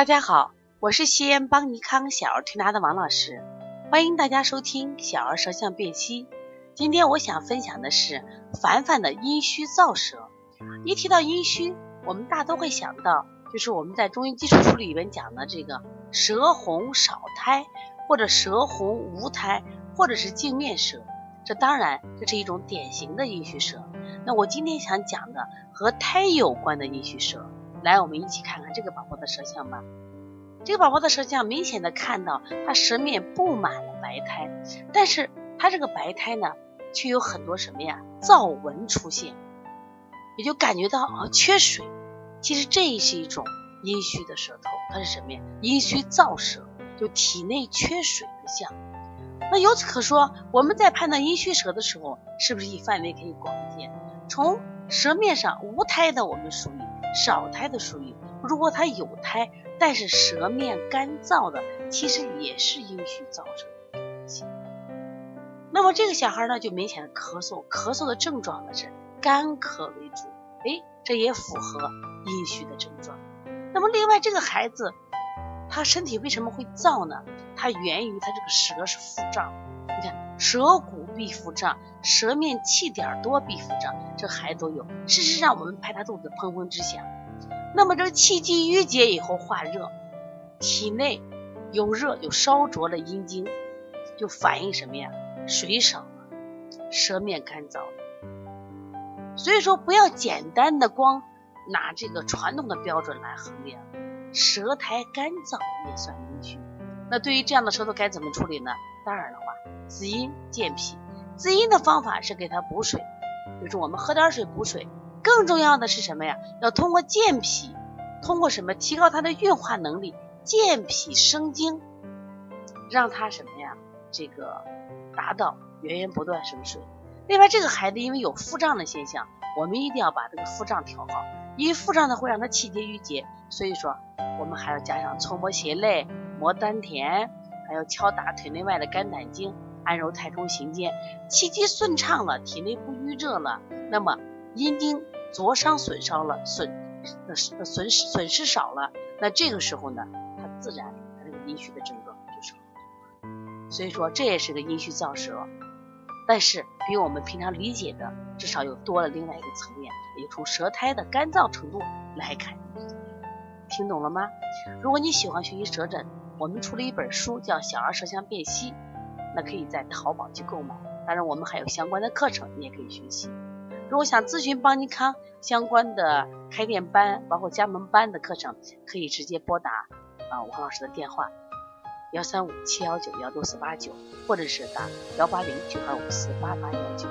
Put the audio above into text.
大家好，我是西安邦尼康小儿推拿的王老师，欢迎大家收听小儿舌象辨析。今天我想分享的是凡凡的阴虚燥舌。一提到阴虚，我们大都会想到，就是我们在中医基础书里边讲的这个舌红少苔，或者舌红无苔，或者是镜面舌。这当然这是一种典型的阴虚舌。那我今天想讲的和苔有关的阴虚舌。来，我们一起看看这个宝宝的舌象吧。这个宝宝的舌象明显的看到，他舌面布满了白苔，但是他这个白苔呢，却有很多什么呀？燥纹出现，也就感觉到啊缺水。其实这是一种阴虚的舌头，它是什么呀？阴虚燥舌，就体内缺水的象。那由此可说，我们在判断阴虚舌的时候，是不是以范围可以广见？从舌面上无苔的，我们属于。少苔的属于，如果它有苔，但是舌面干燥的，其实也是阴虚造成的。那么这个小孩呢，就明显的咳嗽，咳嗽的症状呢是干咳为主，哎，这也符合阴虚的症状。那么另外这个孩子，他身体为什么会燥呢？它源于他这个舌是腹胀，你看舌骨必腹胀。舌面气点多必腹胀，这孩子都有。事实上，我们拍他肚子砰砰直响。那么这气机郁结以后化热，体内有热有烧灼的阴经，就反映什么呀？水少了，舌面干燥。所以说，不要简单的光拿这个传统的标准来衡量，舌苔干燥也算阴虚。那对于这样的舌头该怎么处理呢？当然的话，滋阴健脾。滋阴的方法是给他补水，就是我们喝点水补水。更重要的是什么呀？要通过健脾，通过什么提高他的运化能力，健脾生津，让他什么呀？这个达到源源不断生水。另外，这个孩子因为有腹胀的现象，我们一定要把这个腹胀调好，因为腹胀呢会让他气结郁结，所以说我们还要加上搓摩胁肋、摩丹田，还要敲打腿内外的肝胆经。按揉太冲、行间，气机顺畅了，体内不郁热了，那么阴经灼伤损伤了，损损损损失少了，那这个时候呢，它自然它这个阴虚的症状就是好。所以说这也是个阴虚燥舌，但是比我们平常理解的至少又多了另外一个层面，也从舌苔的干燥程度来看。听懂了吗？如果你喜欢学习舌诊，我们出了一本书叫《小儿舌象辨析》。那可以在淘宝去购买，当然我们还有相关的课程，你也可以学习。如果想咨询邦尼康相关的开店班，包括加盟班的课程，可以直接拨打啊王老师的电话幺三五七幺九幺六四八九，或者是打幺八零九二五四八八幺九。